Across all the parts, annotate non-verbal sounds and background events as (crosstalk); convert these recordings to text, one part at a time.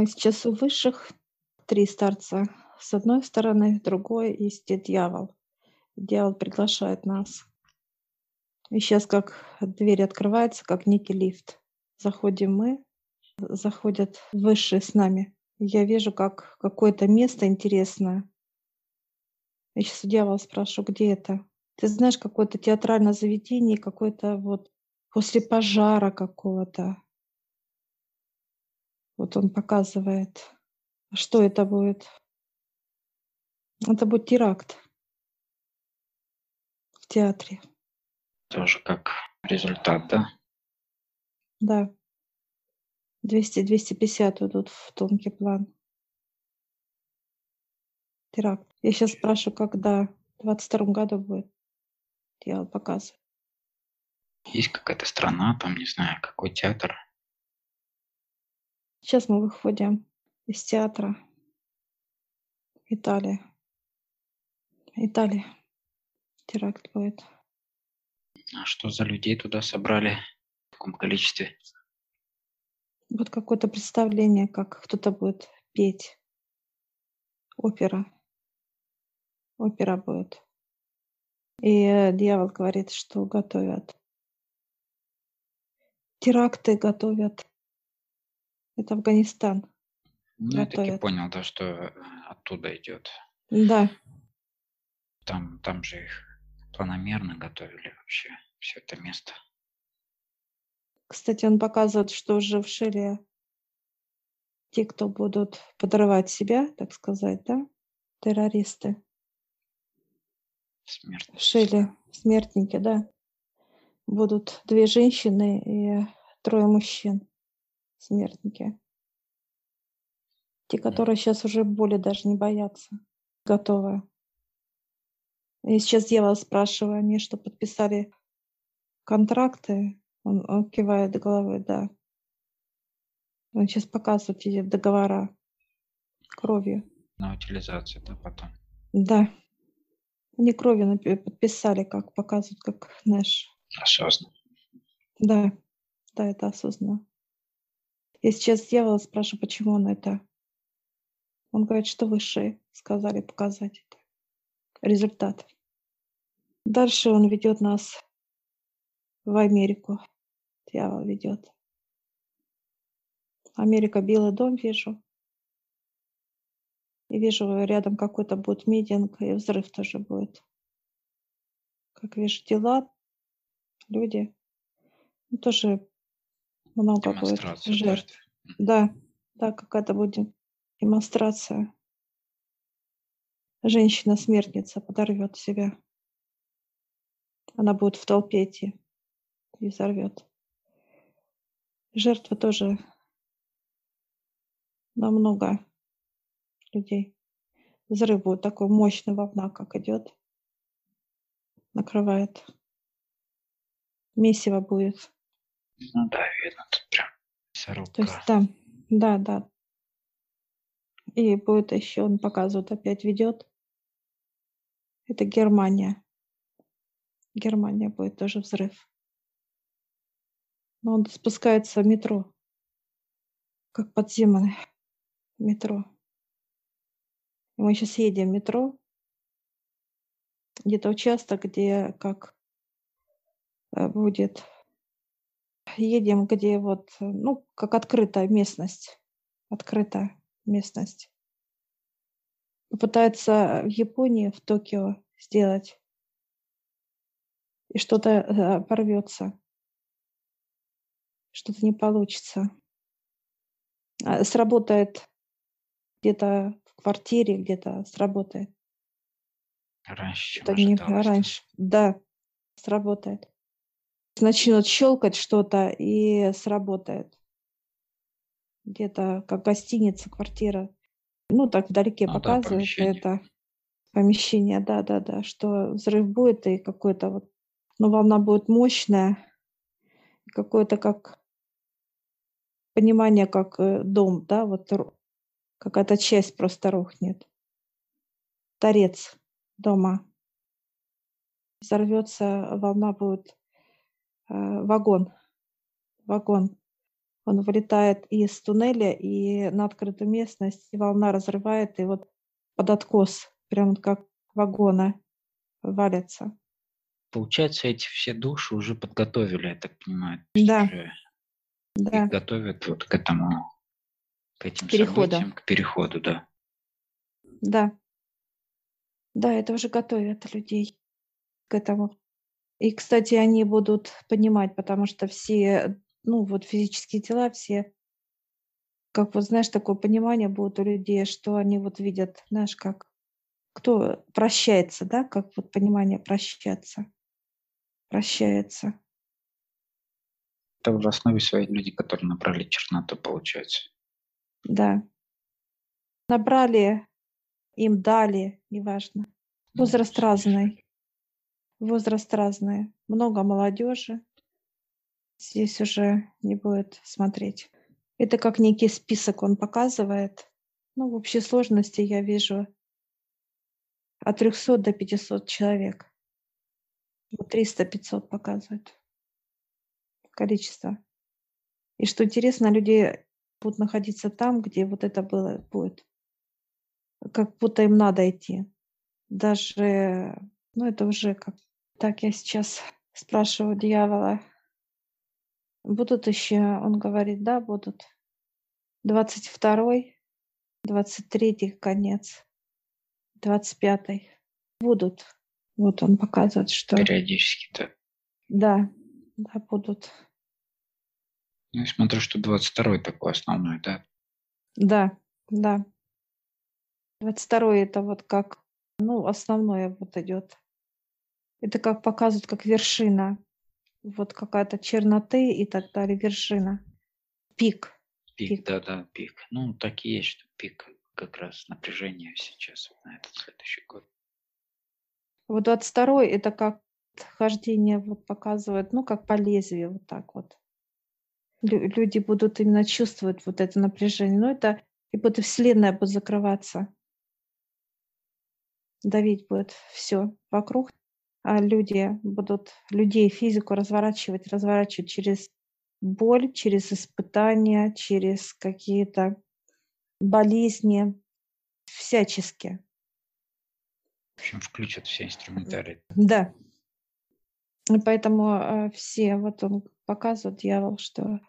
Мы сейчас у высших, три старца с одной стороны, другой есть дьявол. Дьявол приглашает нас. И сейчас как дверь открывается, как некий лифт. Заходим мы, заходят высшие с нами. Я вижу, как какое-то место интересное. Я сейчас у дьявола спрашиваю, где это? Ты знаешь, какое-то театральное заведение, какое-то вот после пожара какого-то. Вот он показывает. Что это будет? Это будет теракт в театре. Тоже как результат, да? Да. 200-250 идут в тонкий план. Теракт. Я сейчас спрашиваю, когда? В 22 году будет. Я показываю. Есть какая-то страна, там, не знаю, какой театр? Сейчас мы выходим из театра. Италия. Италия. Теракт будет. А что за людей туда собрали в таком количестве? Вот какое-то представление, как кто-то будет петь. Опера. Опера будет. И э, дьявол говорит, что готовят. Теракты готовят. Это Афганистан. Ну, я таки понял, да, что э, оттуда идет. Да. Там, там же их планомерно готовили вообще все это место. Кстати, он показывает, что уже в Шиле те, кто будут подрывать себя, так сказать, да, террористы. Смертники. В Шиле, смертники, да. Будут две женщины и трое мужчин, смертники. Те, которые сейчас уже боли даже не боятся, готовы. И сейчас вас спрашиваю, они что, подписали контракты? Он, он кивает головой, да. Он сейчас показывает эти договора кровью. На утилизацию, да, потом? Да. Они кровью подписали, как показывают, как наш. Осознанно. Да, да, это осознанно. Я сейчас дьявола спрашиваю, почему он это. Он говорит, что высшие сказали показать это результат. Дальше он ведет нас в Америку. Дьявол ведет. Америка, Белый дом вижу. И вижу, рядом какой-то будет митинг, и взрыв тоже будет. Как вижу, дела, люди. Ну, тоже много будет жертв. Да, да, какая-то будет демонстрация женщина-смертница подорвет себя. Она будет в толпе идти и взорвет. Жертва тоже намного людей. Взрыв будет такой мощный волна, как идет. Накрывает. Месиво будет. Ну да, видно, тут прям мясорубка. То есть там, да, да. И будет еще, он показывает, опять ведет это Германия. Германия будет тоже взрыв. Но он спускается в метро, как подземное метро. И мы сейчас едем в метро, где-то участок, где как э, будет едем, где вот, ну, как открытая местность, открытая местность попытается в Японии, в Токио сделать, и что-то э, порвется, что-то не получится. А, сработает где-то в квартире, где-то сработает. Раньше, чем не, раньше. Да, сработает. Начнет щелкать что-то и сработает. Где-то как гостиница, квартира ну, так вдалеке Ну да, показывает помещение. это помещение, да-да-да, что взрыв будет и какой-то вот, ну, волна будет мощная, какое-то как понимание, как э, дом, да, вот какая-то часть просто рухнет. Торец дома. Взорвется, волна будет, вагон, вагон. Он вылетает из туннеля и на открытую местность, и волна разрывает, и вот под откос, прям как вагоны валятся. Получается, эти все души уже подготовили, я так понимаю. Да, Уже да, их готовят вот к этому, к этим перехода. событиям, к переходу, да. Да, да, это уже готовят людей к этому. И, кстати, они будут понимать, потому что все, ну, вот физические тела, все, как вот, знаешь, такое понимание будет у людей, что они вот видят, знаешь, как кто прощается, да, как вот понимание прощаться, прощается. Это в основе своей люди, которые набрали черноту, получается. Да. Набрали, им дали, неважно. Возраст разный, возраст разный. Много молодежи. Здесь уже не будет смотреть. Это как некий список он показывает. Ну, в общей сложности я вижу от 300 до 500 человек. Вот 300-500 показывает количество. И что интересно, люди будут находиться там, где вот это было, будет. Как будто им надо идти. Даже, ну это уже как... Так, я сейчас спрашиваю дьявола. Будут еще, он говорит, да, будут. 22-й, 23-й конец, 25-й. Будут. Вот он показывает, что Периодически, да. да, да, будут. Ну, я смотрю, что 22-й такой основной, да. Да, да. 22-й это вот как, ну, основное вот идет. Это как показывают, как вершина. Вот какая-то черноты и так далее, вершина. Пик. Пик, Пик. да, да, пик. Ну, так и есть, что пик как раз напряжение сейчас вот на этот следующий год. Вот 22 это как хождение вот показывает, ну, как по лезвию, вот так вот. Лю- люди будут именно чувствовать вот это напряжение. Но это и будто вселенная будет закрываться. Давить будет все вокруг. А люди будут людей, физику разворачивать, разворачивать через боль, через испытания, через какие-то болезни, всячески. В общем, включат все инструментарии. Да. И поэтому э, все, вот он показывает, дьявол, что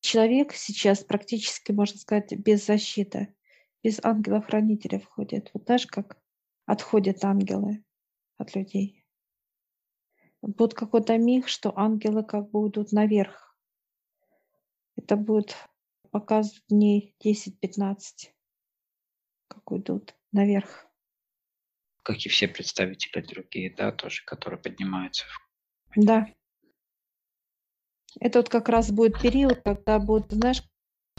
человек сейчас практически, можно сказать, без защиты, без ангела-хранителя входит. Вот знаешь, как отходят ангелы от людей. Будет какой-то миг, что ангелы как бы идут наверх. Это будет показывать дней 10-15, как уйдут наверх. Как и все представители другие, да, тоже, которые поднимаются. Да. Это вот как раз будет период, когда будут, знаешь,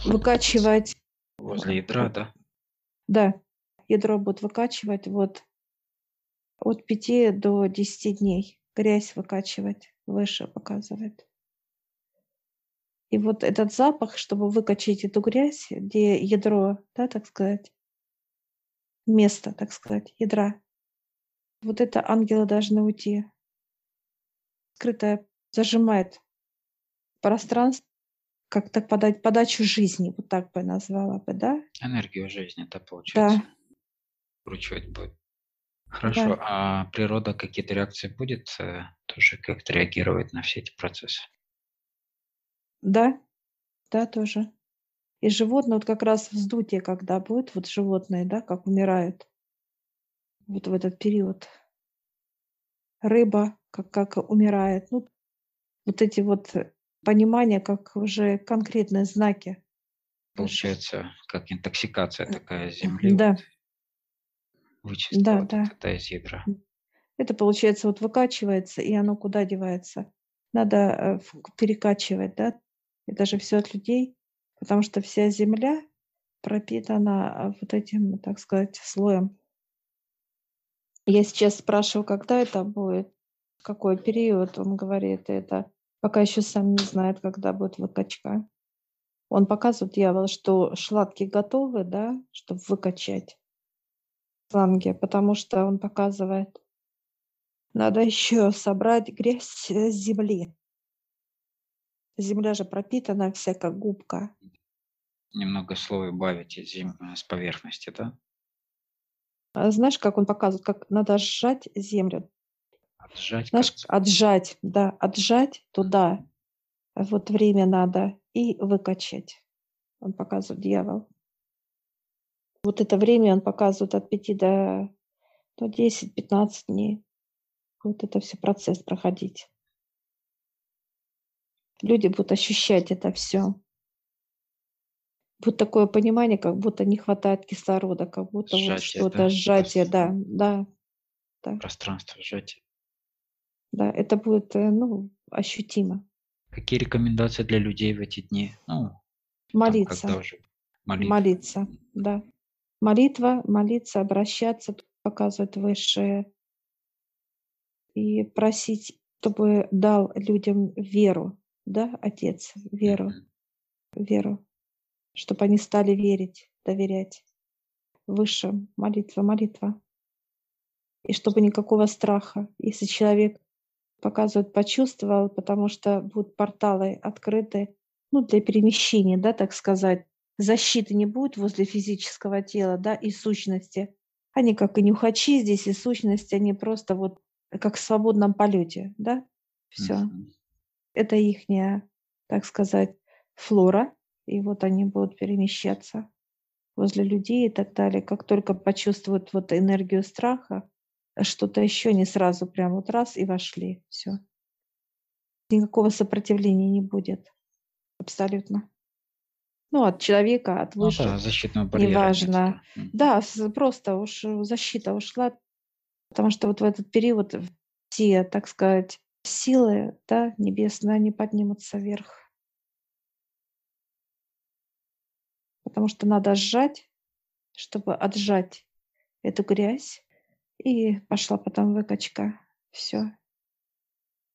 выкачивать, Возле ядра, да. да, ядро будет выкачивать вот от 5 до 10 дней. Грязь выкачивать выше показывает. И вот этот запах, чтобы выкачать эту грязь, где ядро, да, так сказать, место, так сказать, ядра, вот это ангелы должны уйти. Скрытое зажимает пространство, как-то подать подачу жизни, вот так бы назвала бы, да? Энергию жизни, да, получается. Да, Вкручивать будет. Хорошо, да, а природа какие-то реакции будет э, тоже как-то реагировать на все эти процессы? да, да, тоже. И животные, вот как раз вздутие, когда будет, вот животные, да, как умирают, вот в этот период. Рыба, как, как умирает. Ну, вот эти вот э, понимания, как уже конкретные знаки. Получается, как интоксикация такая земли, Да, вот, да, вот да. это, из ядра. Это получается вот выкачивается, и оно куда девается? Надо э, перекачивать, да? Это же все от людей, потому что вся земля пропитана а, вот этим, так сказать, слоем. Я сейчас спрашиваю, когда это будет, какой период, он говорит, это пока еще сам не знает, когда будет выкачка. Он показывает, дьявол, что шлатки готовы, да, чтобы выкачать шланги, потому что он показывает, надо еще собрать грязь с земли. Земля же пропитана вся как губка. Немного слой убавите зем... с поверхности, да? А знаешь, как он показывает, как надо сжать землю. Отжать Знаешь, как отжать, да, отжать туда. Вот время надо и выкачать. Он показывает дьявол. Вот это время он показывает от 5 до, до 10-15 дней. Вот это все процесс проходить. Люди будут ощущать это все. Будет такое понимание, как будто не хватает кислорода, как будто вот сжатие, что-то да? сжатие, да, да, да, Пространство сжатия. да. Это будет, э, ну, ощутимо. Какие рекомендации для людей в эти дни? Ну, там, Молиться. когда уже молитва. Молиться, да. Молитва, молиться, обращаться, показывает высшее. И просить, чтобы дал людям веру, да, Отец, веру, веру, чтобы они стали верить, доверять высшим. Молитва, молитва. И чтобы никакого страха. Если человек показывает, почувствовал, потому что будут порталы открыты, ну, для перемещения, да, так сказать. Защиты не будет возле физического тела, да, и сущности. Они как и нюхачи здесь, и сущности, они просто вот как в свободном полете, да, все. Мгм. Это ихняя, так сказать, флора, и вот они будут перемещаться возле людей и так далее. Как только почувствуют вот энергию страха, что-то еще не сразу прям вот раз и вошли, все. Никакого сопротивления не будет, абсолютно. Ну, от человека, от Ну да, защитного барьера неважно. да. Просто уж э, защита ушла, потому что вот в этот период все, так сказать, силы, да, небесные, они поднимутся вверх. Потому что надо сжать, чтобы отжать эту грязь, и пошла потом выкачка. Все.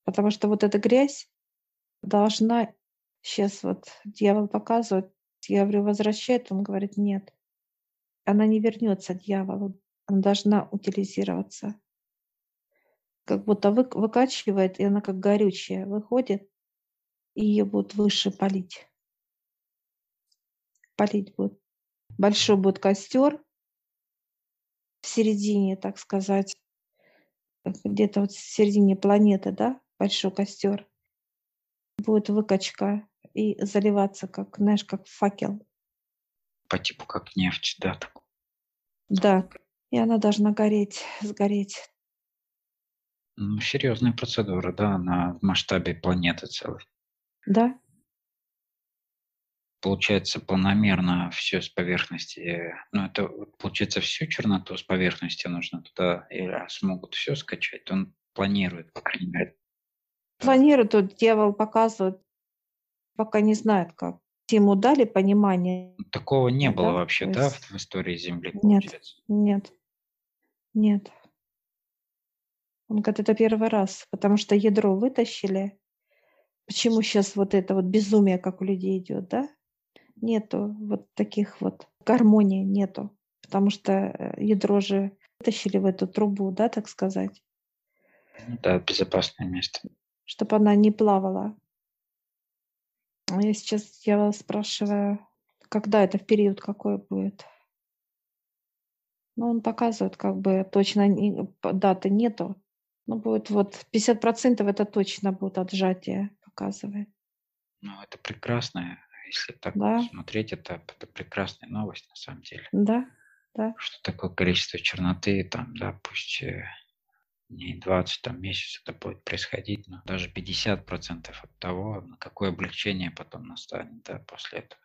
Потому что вот эта грязь должна, сейчас вот дьявол показывает, я говорю, возвращает, он говорит, нет, она не вернется дьяволу, она должна утилизироваться. Как будто вы, выкачивает, и она как горючая выходит, и ее будут выше полить. Полить будет. Большой будет костер в середине, так сказать, э, где-то вот в середине планеты, да, большой костер. Будет выкачка и заливаться, как, знаешь, как факел. По типу как нефть, да. так. Да, и она должна гореть, сгореть. Ну, серьезная процедура, да, на в масштабе планеты целой. Да, Получается, планомерно все с поверхности. Ну, это получается всю черноту с поверхности нужно туда, и раз могут все скачать, он планирует, по крайней мере. планирует, тут дьявол показывает, пока не знает как. Ему дали понимание. Такого не Да, было вообще, то да, есть- в истории Земли, Нет. получается. Нет, нет. Он говорит, это первый раз, потому что ядро вытащили. Почему сейчас вот это вот безумие, как у людей идет, да? Нету вот таких вот гармонии нету, потому что э, ядро же вытащили в эту трубу, да, так сказать, Ну Да, безопасное место. чтобы она не плавала. А Я сейчас я вас спрашиваю, когда это в период какой будет? Ну, он показывает, как бы точно не- даты нету. Ну, будет вот 50% это точно будет отжатие, показывает. Ну, это прекрасно. Если так Да. смотреть, это, это прекрасная новость на самом деле. Да, да, Что такое количество черноты, там, да, пусть не 20, там, месяц это будет происходить, но даже 50% от того, на какое облегчение потом настанет, да, после этого.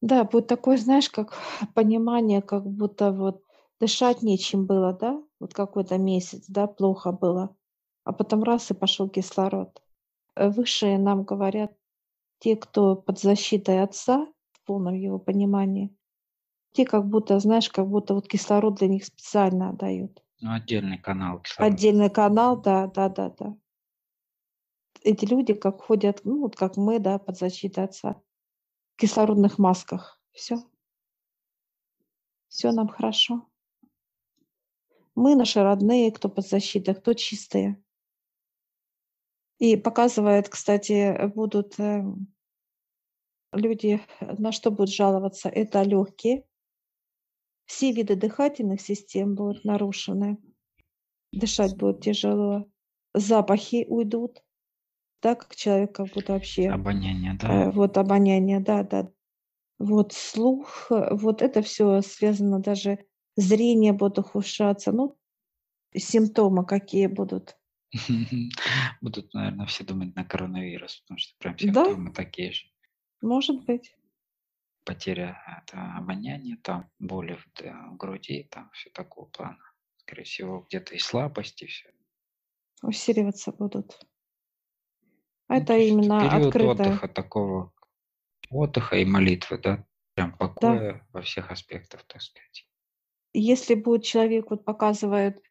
да, будет такое, знаешь, как понимание, как будто вот дышать нечем было, да, вот какой-то месяц, да, плохо было, а потом раз и пошел кислород. Э, Высшие нам говорят, те, кто под защитой Отца, в полном его понимании, те как будто, знаешь, как будто вот кислород для них специально дают. Ну, отдельный канал кислорода. Отдельный канал, да, да, да, да. Эти люди как ходят, ну вот как мы, да, под защитой Отца, в кислородных масках. Все. Все нам хорошо. Мы, наши родные, кто под защитой, кто чистые. И показывает, кстати, будут эм, люди, на что будут жаловаться, это легкие. Все виды дыхательных систем будут нарушены. Дышать будет тяжело. Запахи уйдут. Да, как человек как будто вообще... Обоняние, да. Э, вот обоняние, да, да. Вот слух, э, вот это все связано даже зрение будет ухудшаться. Ну, симптомы какие будут. (laughs) Будут, наверное, все думать на коронавирус, потому что прям Да, симптомы такие же. может быть. Потеря это обоняния, там боли в, в груди, там все такого плана. Скорее всего, где-то и слабость, и все. Усиливаться будут. Ну, это именно период открытое. отдыха такого, отдыха и молитвы, да, прям Да. покоя во всех аспектах, так сказать. Если будет человек, вот показывает,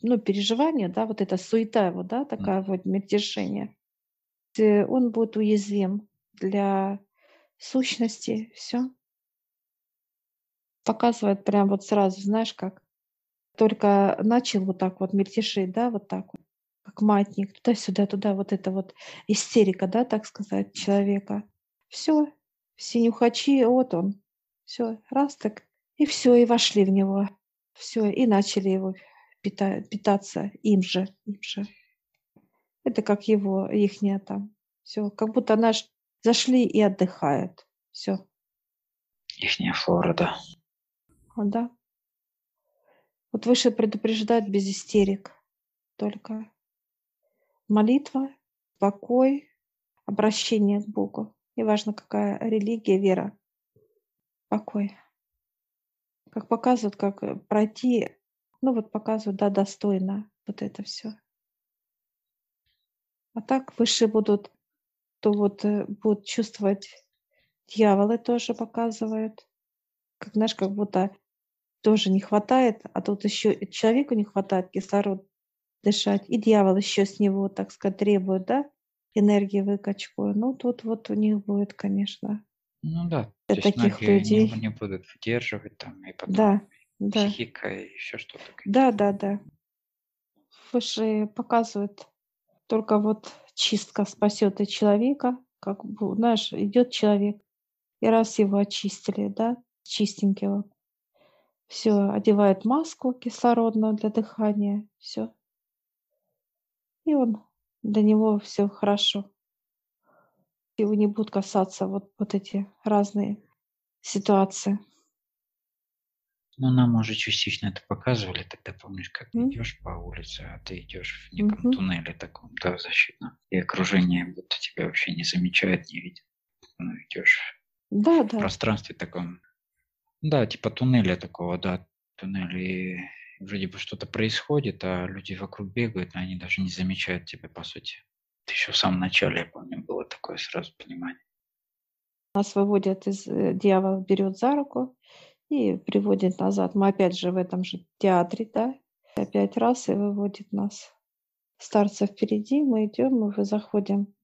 ну, переживание, да, вот эта суета его, да, такая вот мельтешение, э, он будет уязвим для сущности, все. Показывает прям вот сразу, знаешь, как только начал вот так вот мельтешить, да, вот так вот, как маятник, туда-сюда, туда, вот это вот истерика, да, так сказать, человека. Все, все нюхачи, вот он, все, раз так, и все, и вошли в него, все, и начали его пита- питаться им же, им же. Это как его, ихняя там, все, как будто наш зашли и отдыхают, все, Ихняя флора, да. да. Вот выше предупреждает без истерик только. Молитва, покой, обращение к Богу. Неважно, какая религия, вера, покой. Как показывают, как э, пройти, ну вот показывают, да, достойно вот это все. А так выше будут, то вот э, будут чувствовать дьяволы тоже показывают. Как, знаешь, как будто тоже не хватает, а тут еще и человеку не хватает кислород дышать, и дьявол еще с него, так сказать, требует, да, энергии выкачку. Ну, тут вот у них будет, конечно, Ну да, для то есть таких людей. не будут выдерживать там, и потом Да, да, психика и еще что-то. да, да, да. Выше показывает только вот чистка спасет и человека, как бы, знаешь, идет человек, и раз его очистили, да, чистенького, все, одевает маску кислородную для дыхания, все, и он для него все хорошо. Его не будут касаться вот, вот эти разные ситуации. Ну, нам уже частично это показывали, тогда помнишь, как М. идешь по улице, а ты идешь в неком Мгм. туннеле таком, да, защитном, и окружение будто тебя вообще не замечает, не видит. Ну, идешь Да, в да, пространстве таком, да, типа туннеля такого, да, туннель, и вроде бы что-то происходит, а люди вокруг бегают, но они даже не замечают тебя, по сути. Это еще в самом начале, я помню, было такое сразу понимание. нас выводят из э, дьявол берет за руку и приводит назад. Мы опять же в этом же театре, да, опять раз и выводит нас. Старца впереди, мы идем, мы заходим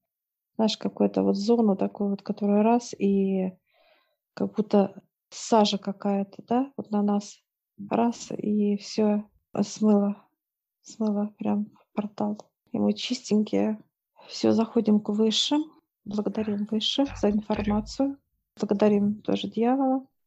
в наш какую-то вот зону такую вот, которая раз и как будто сажа какая-то, да, вот на нас раз и все смыло, смыло прям в портал. И мы чистенькие, все заходим к высшим, благодарим высших за информацию, благодарим тоже дьявола.